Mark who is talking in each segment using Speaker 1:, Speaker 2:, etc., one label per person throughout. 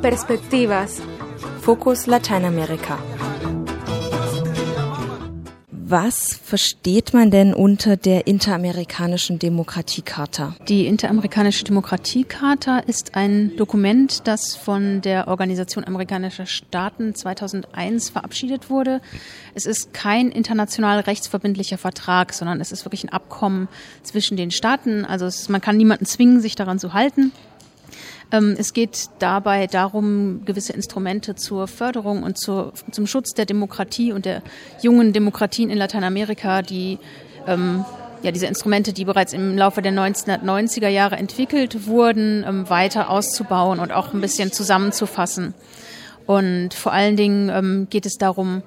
Speaker 1: Perspectivas. Fokus Lateinamerika. Was versteht man denn unter der Interamerikanischen Demokratiecharta?
Speaker 2: Die Interamerikanische Demokratiecharta ist ein Dokument, das von der Organisation amerikanischer Staaten 2001 verabschiedet wurde. Es ist kein international rechtsverbindlicher Vertrag, sondern es ist wirklich ein Abkommen zwischen den Staaten. Also es, man kann niemanden zwingen, sich daran zu halten. Ähm, es geht dabei darum, gewisse Instrumente zur Förderung und zur, zum Schutz der Demokratie und der jungen Demokratien in Lateinamerika, die ähm, ja, diese Instrumente, die bereits im Laufe der 1990er Jahre entwickelt wurden, ähm, weiter auszubauen und auch ein bisschen zusammenzufassen. Und vor allen Dingen ähm, geht es darum,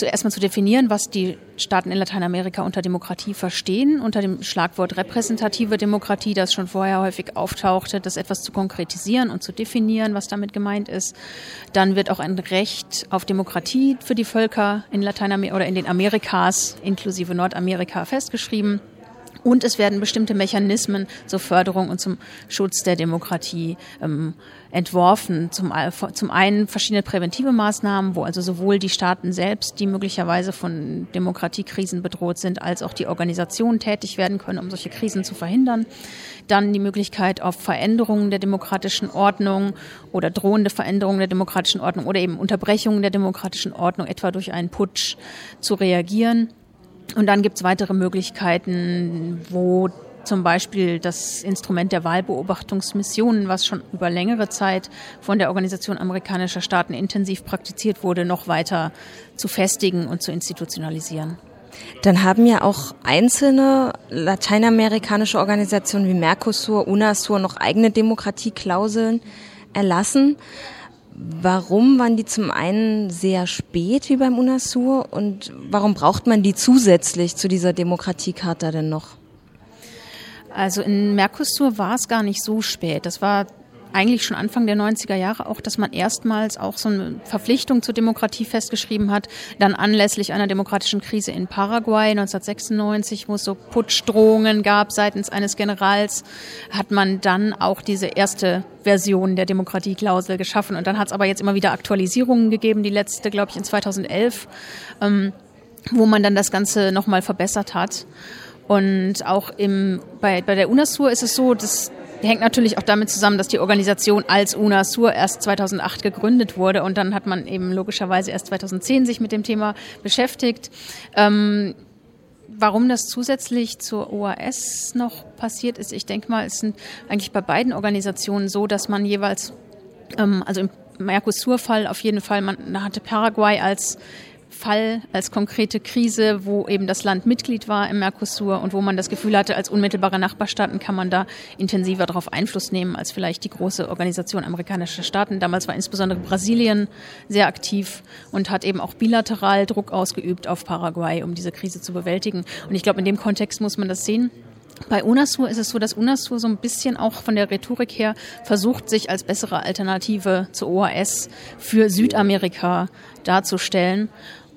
Speaker 2: zuerst mal zu definieren, was die Staaten in Lateinamerika unter Demokratie verstehen, unter dem Schlagwort repräsentative Demokratie, das schon vorher häufig auftauchte, das etwas zu konkretisieren und zu definieren, was damit gemeint ist. Dann wird auch ein Recht auf Demokratie für die Völker in Lateinamerika oder in den Amerikas inklusive Nordamerika festgeschrieben. Und es werden bestimmte Mechanismen zur Förderung und zum Schutz der Demokratie ähm, entworfen. Zum, zum einen verschiedene präventive Maßnahmen, wo also sowohl die Staaten selbst, die möglicherweise von Demokratiekrisen bedroht sind, als auch die Organisationen tätig werden können, um solche Krisen zu verhindern. Dann die Möglichkeit auf Veränderungen der demokratischen Ordnung oder drohende Veränderungen der demokratischen Ordnung oder eben Unterbrechungen der demokratischen Ordnung, etwa durch einen Putsch, zu reagieren. Und dann gibt es weitere Möglichkeiten, wo zum Beispiel das Instrument der Wahlbeobachtungsmissionen, was schon über längere Zeit von der Organisation amerikanischer Staaten intensiv praktiziert wurde, noch weiter zu festigen und zu institutionalisieren.
Speaker 1: Dann haben ja auch einzelne lateinamerikanische Organisationen wie Mercosur, UNASUR noch eigene Demokratieklauseln erlassen. Warum waren die zum einen sehr spät wie beim UNASUR und warum braucht man die zusätzlich zu dieser Demokratiekarte denn noch?
Speaker 2: Also in Mercosur war es gar nicht so spät. Das war eigentlich schon Anfang der 90er Jahre auch, dass man erstmals auch so eine Verpflichtung zur Demokratie festgeschrieben hat. Dann anlässlich einer demokratischen Krise in Paraguay 1996, wo es so Putschdrohungen gab seitens eines Generals, hat man dann auch diese erste Version der Demokratieklausel geschaffen. Und dann hat es aber jetzt immer wieder Aktualisierungen gegeben, die letzte, glaube ich, in 2011, ähm, wo man dann das Ganze nochmal verbessert hat. Und auch im, bei, bei der UNASUR ist es so, dass hängt natürlich auch damit zusammen, dass die Organisation als UNASUR erst 2008 gegründet wurde und dann hat man eben logischerweise erst 2010 sich mit dem Thema beschäftigt. Ähm, warum das zusätzlich zur OAS noch passiert ist, ich denke mal, es sind eigentlich bei beiden Organisationen so, dass man jeweils, ähm, also im Mercosur-Fall auf jeden Fall, man hatte Paraguay als Fall, als konkrete Krise, wo eben das Land Mitglied war im Mercosur und wo man das Gefühl hatte, als unmittelbare Nachbarstaaten kann man da intensiver darauf Einfluss nehmen als vielleicht die große Organisation amerikanischer Staaten. Damals war insbesondere Brasilien sehr aktiv und hat eben auch bilateral Druck ausgeübt auf Paraguay, um diese Krise zu bewältigen. Und ich glaube, in dem Kontext muss man das sehen. Bei UNASUR ist es so, dass UNASUR so ein bisschen auch von der Rhetorik her versucht, sich als bessere Alternative zur OAS für Südamerika darzustellen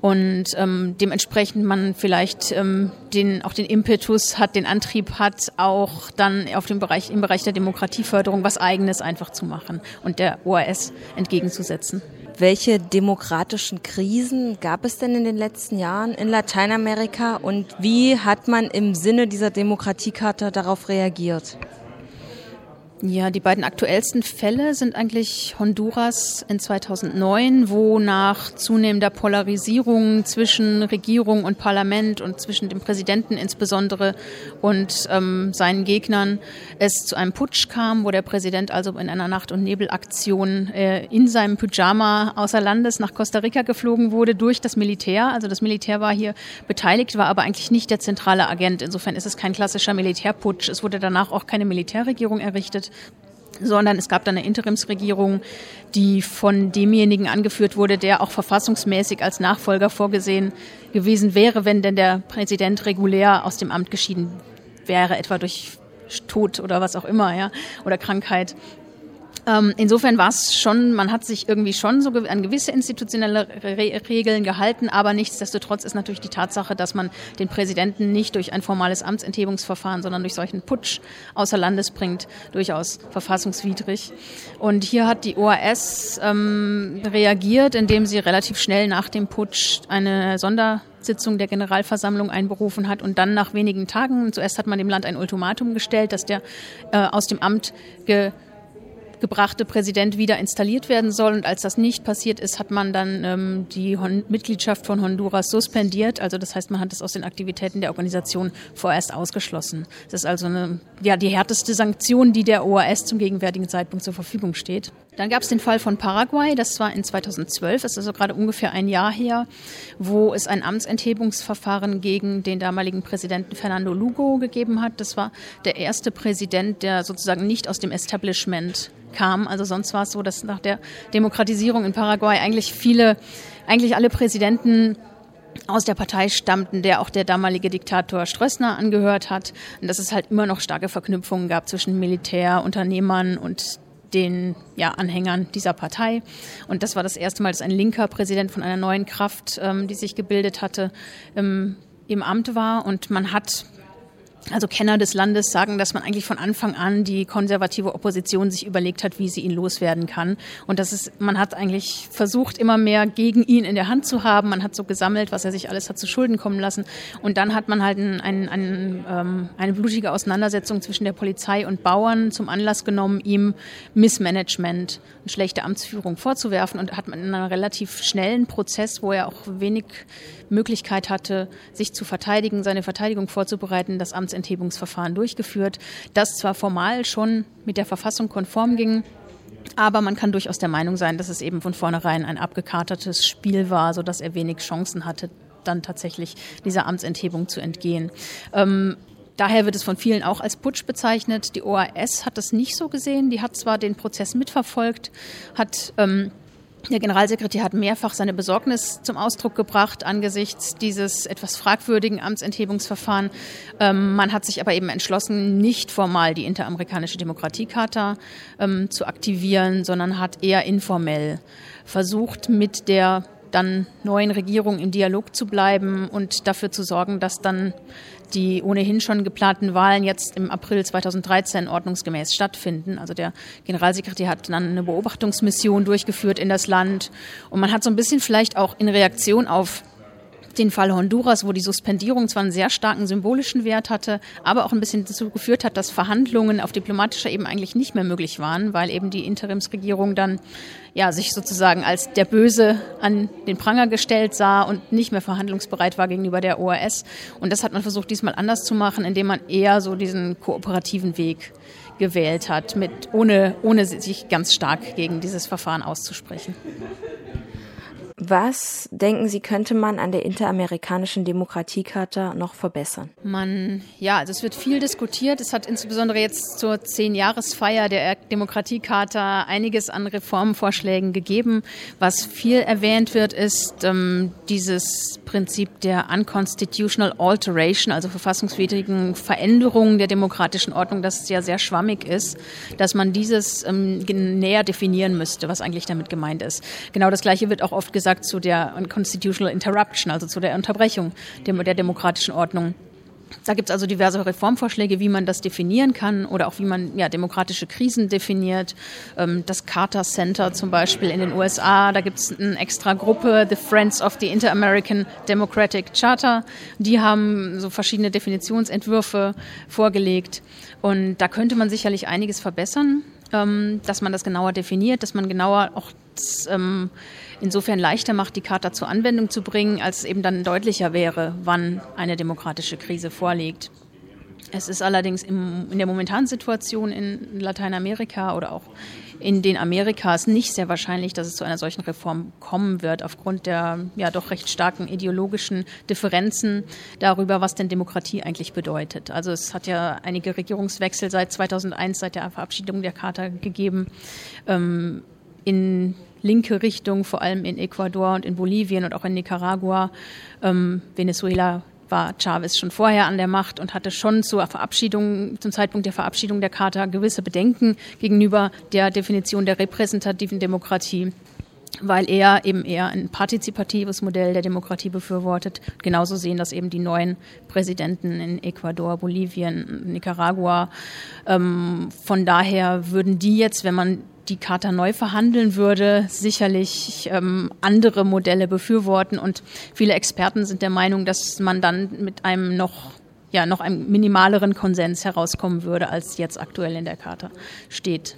Speaker 2: und ähm, dementsprechend man vielleicht ähm, den auch den Impetus hat, den Antrieb hat, auch dann auf dem Bereich im Bereich der Demokratieförderung was Eigenes einfach zu machen und der OAS entgegenzusetzen.
Speaker 1: Welche demokratischen Krisen gab es denn in den letzten Jahren in Lateinamerika und wie hat man im Sinne dieser Demokratiekarte darauf reagiert?
Speaker 2: Ja, die beiden aktuellsten Fälle sind eigentlich Honduras in 2009, wo nach zunehmender Polarisierung zwischen Regierung und Parlament und zwischen dem Präsidenten insbesondere und ähm, seinen Gegnern es zu einem Putsch kam, wo der Präsident also in einer Nacht- und Nebelaktion äh, in seinem Pyjama außer Landes nach Costa Rica geflogen wurde durch das Militär. Also das Militär war hier beteiligt, war aber eigentlich nicht der zentrale Agent. Insofern ist es kein klassischer Militärputsch. Es wurde danach auch keine Militärregierung errichtet sondern es gab dann eine Interimsregierung, die von demjenigen angeführt wurde, der auch verfassungsmäßig als Nachfolger vorgesehen gewesen wäre, wenn denn der Präsident regulär aus dem Amt geschieden wäre, etwa durch Tod oder was auch immer, ja, oder Krankheit. Ähm, insofern war es schon, man hat sich irgendwie schon so an gewisse institutionelle Re Regeln gehalten, aber nichtsdestotrotz ist natürlich die Tatsache, dass man den Präsidenten nicht durch ein formales Amtsenthebungsverfahren, sondern durch solchen Putsch außer Landes bringt, durchaus verfassungswidrig. Und hier hat die OAS ähm, reagiert, indem sie relativ schnell nach dem Putsch eine Sondersitzung der Generalversammlung einberufen hat und dann nach wenigen Tagen, zuerst hat man dem Land ein Ultimatum gestellt, dass der äh, aus dem Amt ge gebrachte Präsident wieder installiert werden soll. Und als das nicht passiert ist, hat man dann ähm, die Hon Mitgliedschaft von Honduras suspendiert. Also das heißt, man hat es aus den Aktivitäten der Organisation vorerst ausgeschlossen. Das ist also eine, ja, die härteste Sanktion, die der OAS zum gegenwärtigen Zeitpunkt zur Verfügung steht. Dann gab es den Fall von Paraguay, das war in 2012, das ist also gerade ungefähr ein Jahr her, wo es ein Amtsenthebungsverfahren gegen den damaligen Präsidenten Fernando Lugo gegeben hat. Das war der erste Präsident, der sozusagen nicht aus dem Establishment kam. Also sonst war es so, dass nach der Demokratisierung in Paraguay eigentlich viele, eigentlich alle Präsidenten aus der Partei stammten, der auch der damalige Diktator Strössner angehört hat. Und dass es halt immer noch starke Verknüpfungen gab zwischen Militär, Unternehmern und den ja, Anhängern dieser Partei. Und das war das erste Mal, dass ein linker Präsident von einer neuen Kraft, ähm, die sich gebildet hatte, ähm, im Amt war. Und man hat also Kenner des Landes sagen, dass man eigentlich von Anfang an die konservative Opposition sich überlegt hat, wie sie ihn loswerden kann. Und das ist, man hat eigentlich versucht, immer mehr gegen ihn in der Hand zu haben. Man hat so gesammelt, was er sich alles hat zu Schulden kommen lassen. Und dann hat man halt ein, ein, ein, ähm, eine blutige Auseinandersetzung zwischen der Polizei und Bauern zum Anlass genommen, ihm Missmanagement und schlechte Amtsführung vorzuwerfen. Und hat man in einem relativ schnellen Prozess, wo er auch wenig Möglichkeit hatte, sich zu verteidigen, seine Verteidigung vorzubereiten, das Amtsenthebungsverfahren durchgeführt, das zwar formal schon mit der Verfassung konform ging, aber man kann durchaus der Meinung sein, dass es eben von vornherein ein abgekatertes Spiel war, sodass er wenig Chancen hatte, dann tatsächlich dieser Amtsenthebung zu entgehen. Ähm, Daher wird es von vielen auch als Putsch bezeichnet. Die OAS hat das nicht so gesehen. Die hat zwar den Prozess mitverfolgt, hat ähm, der Generalsekretär hat mehrfach seine Besorgnis zum Ausdruck gebracht angesichts dieses etwas fragwürdigen Amtsenthebungsverfahren. Ähm, man hat sich aber eben entschlossen, nicht formal die interamerikanische Demokratiecharta ähm, zu aktivieren, sondern hat eher informell versucht, mit der dann neuen Regierung im Dialog zu bleiben und dafür zu sorgen, dass dann die ohnehin schon geplanten Wahlen jetzt im April 2013 ordnungsgemäß stattfinden. Also der Generalsekretär hat dann eine Beobachtungsmission durchgeführt in das Land und man hat so ein bisschen vielleicht auch in Reaktion auf den Fall Honduras, wo die Suspendierung zwar einen sehr starken symbolischen Wert hatte, aber auch ein bisschen dazu geführt hat, dass Verhandlungen auf diplomatischer Ebene eigentlich nicht mehr möglich waren, weil eben die Interimsregierung dann ja sich sozusagen als der Böse an den Pranger gestellt sah und nicht mehr verhandlungsbereit war gegenüber der OAS. Und das hat man versucht, diesmal anders zu machen, indem man eher so diesen kooperativen Weg gewählt hat, mit, ohne, ohne sich ganz stark gegen dieses Verfahren auszusprechen.
Speaker 1: Was denken Sie, könnte man an der interamerikanischen Demokratiecharta noch verbessern?
Speaker 2: Man, ja, also es wird viel diskutiert. Es hat insbesondere jetzt zur Zehn-Jahresfeier der Demokratiecharta einiges an Reformvorschlägen gegeben. Was viel erwähnt wird, ist ähm, dieses Prinzip der unconstitutional alteration, also verfassungswidrigen Veränderungen der demokratischen Ordnung, das ja sehr schwammig ist, dass man dieses ähm, näher definieren müsste, was eigentlich damit gemeint ist. Genau das Gleiche wird auch oft gesagt gesagt, zu der Constitutional Interruption, also zu der Unterbrechung der, demokratischen Ordnung. Da gibt es also diverse Reformvorschläge, wie man das definieren kann oder auch wie man ja, demokratische Krisen definiert. Ähm, das Carter Center zum Beispiel in den USA, da gibt es eine extra Gruppe, The Friends of the Inter-American Democratic Charter. Die haben so verschiedene Definitionsentwürfe vorgelegt. Und da könnte man sicherlich einiges verbessern, ähm, dass man das genauer definiert, dass man genauer auch ähm, insofern leichter macht, die Charta zur Anwendung zu bringen, als eben dann deutlicher wäre, wann eine demokratische Krise vorliegt. Es ist allerdings im, in der momentanen Situation in Lateinamerika oder auch in den Amerikas nicht sehr wahrscheinlich, dass es zu einer solchen Reform kommen wird, aufgrund der ja doch recht starken ideologischen Differenzen darüber, was denn Demokratie eigentlich bedeutet. Also es hat ja einige Regierungswechsel seit 2001, seit der Verabschiedung der Charta gegeben. Ähm, in linke Richtung, vor allem in Ecuador und in Bolivien und auch in Nicaragua. Ähm, Venezuela war Chavez schon vorher an der Macht und hatte schon zur Verabschiedung, zum Zeitpunkt der Verabschiedung der Charta gewisse Bedenken gegenüber der Definition der repräsentativen Demokratie weil er eben eher ein partizipatives Modell der Demokratie befürwortet. Genauso sehen das eben die neuen Präsidenten in Ecuador, Bolivien, Nicaragua. Ähm, von daher würden die jetzt, wenn man die Charta neu verhandeln würde, sicherlich ähm, andere Modelle befürworten. Und viele Experten sind der Meinung, dass man dann mit einem noch ja, noch einem minimaleren Konsens herauskommen würde, als jetzt aktuell in der Charta steht.